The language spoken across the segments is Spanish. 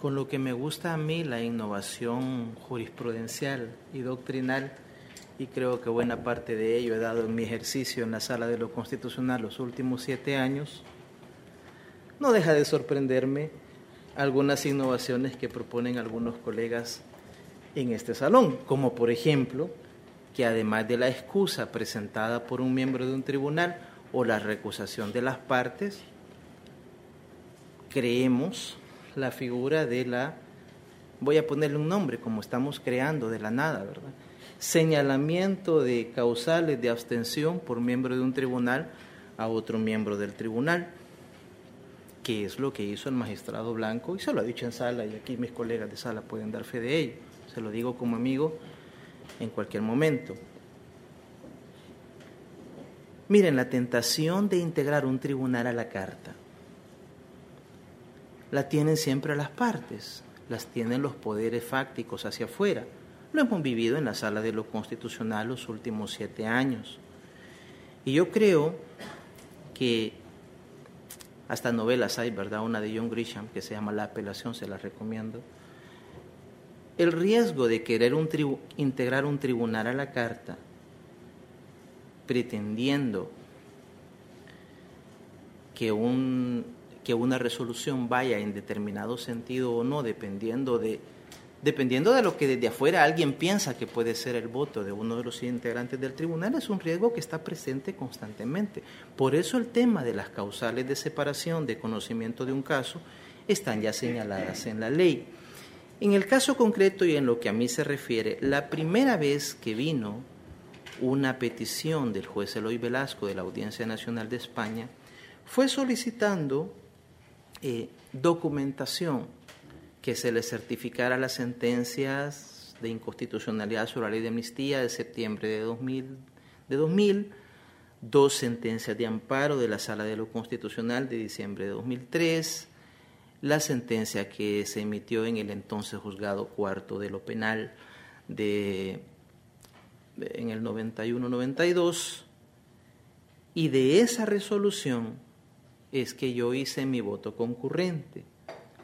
con lo que me gusta a mí la innovación jurisprudencial y doctrinal, y creo que buena parte de ello he dado en mi ejercicio en la sala de lo constitucional los últimos siete años, no deja de sorprenderme algunas innovaciones que proponen algunos colegas en este salón, como por ejemplo que además de la excusa presentada por un miembro de un tribunal o la recusación de las partes, creemos la figura de la, voy a ponerle un nombre como estamos creando de la nada, ¿verdad? Señalamiento de causales de abstención por miembro de un tribunal a otro miembro del tribunal, que es lo que hizo el magistrado Blanco, y se lo ha dicho en sala, y aquí mis colegas de sala pueden dar fe de ello, se lo digo como amigo en cualquier momento. Miren, la tentación de integrar un tribunal a la carta la tienen siempre las partes, las tienen los poderes fácticos hacia afuera. Lo hemos vivido en la sala de lo constitucional los últimos siete años. Y yo creo que hasta novelas hay, ¿verdad? Una de John Grisham que se llama La apelación, se la recomiendo. El riesgo de querer un integrar un tribunal a la carta pretendiendo que un que una resolución vaya en determinado sentido o no, dependiendo de, dependiendo de lo que desde afuera alguien piensa que puede ser el voto de uno de los integrantes del tribunal, es un riesgo que está presente constantemente. Por eso el tema de las causales de separación de conocimiento de un caso están ya señaladas en la ley. En el caso concreto y en lo que a mí se refiere, la primera vez que vino una petición del juez Eloy Velasco de la Audiencia Nacional de España fue solicitando eh, documentación que se le certificara las sentencias de inconstitucionalidad sobre la ley de amnistía de septiembre de 2000, de 2000 dos sentencias de amparo de la Sala de lo Constitucional de diciembre de 2003, la sentencia que se emitió en el entonces juzgado cuarto de lo penal de, en el 91-92, y de esa resolución es que yo hice mi voto concurrente.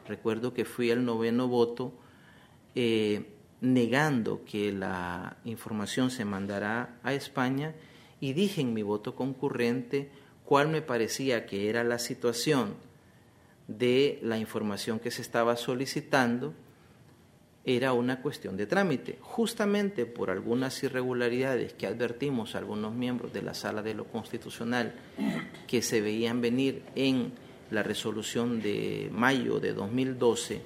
Recuerdo que fui el noveno voto eh, negando que la información se mandara a España y dije en mi voto concurrente cuál me parecía que era la situación de la información que se estaba solicitando era una cuestión de trámite. Justamente por algunas irregularidades que advertimos a algunos miembros de la Sala de lo Constitucional que se veían venir en la resolución de mayo de 2012,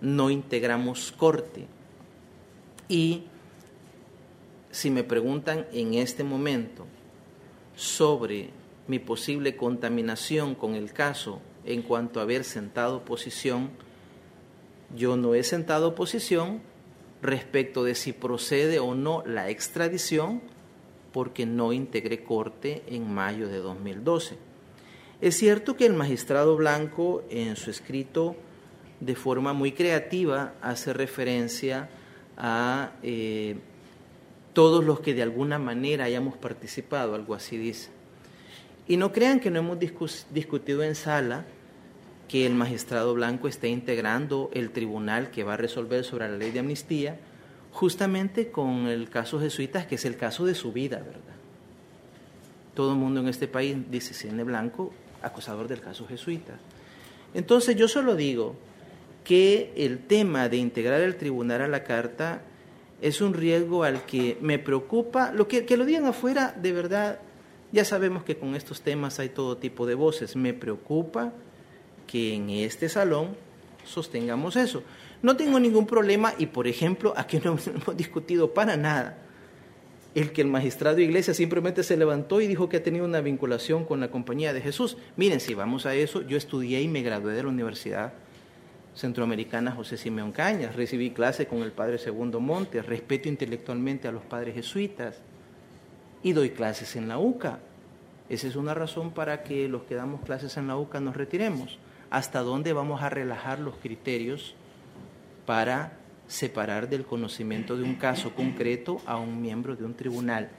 no integramos corte. Y si me preguntan en este momento sobre mi posible contaminación con el caso en cuanto a haber sentado posición, yo no he sentado posición respecto de si procede o no la extradición porque no integré corte en mayo de 2012. Es cierto que el magistrado Blanco en su escrito de forma muy creativa hace referencia a eh, todos los que de alguna manera hayamos participado, algo así dice. Y no crean que no hemos discutido en sala que el magistrado Blanco esté integrando el tribunal que va a resolver sobre la ley de amnistía, justamente con el caso jesuitas, que es el caso de su vida, ¿verdad? Todo el mundo en este país dice Cine Blanco, acusador del caso jesuita. Entonces yo solo digo que el tema de integrar el tribunal a la carta es un riesgo al que me preocupa, lo que, que lo digan afuera, de verdad, ya sabemos que con estos temas hay todo tipo de voces, me preocupa que en este salón sostengamos eso. No tengo ningún problema y, por ejemplo, aquí no hemos discutido para nada el que el magistrado de iglesia simplemente se levantó y dijo que ha tenido una vinculación con la compañía de Jesús. Miren, si vamos a eso, yo estudié y me gradué de la Universidad Centroamericana José Simeón Cañas, recibí clase con el padre Segundo Monte, respeto intelectualmente a los padres jesuitas y doy clases en la UCA. Esa es una razón para que los que damos clases en la UCA nos retiremos hasta dónde vamos a relajar los criterios para separar del conocimiento de un caso concreto a un miembro de un tribunal.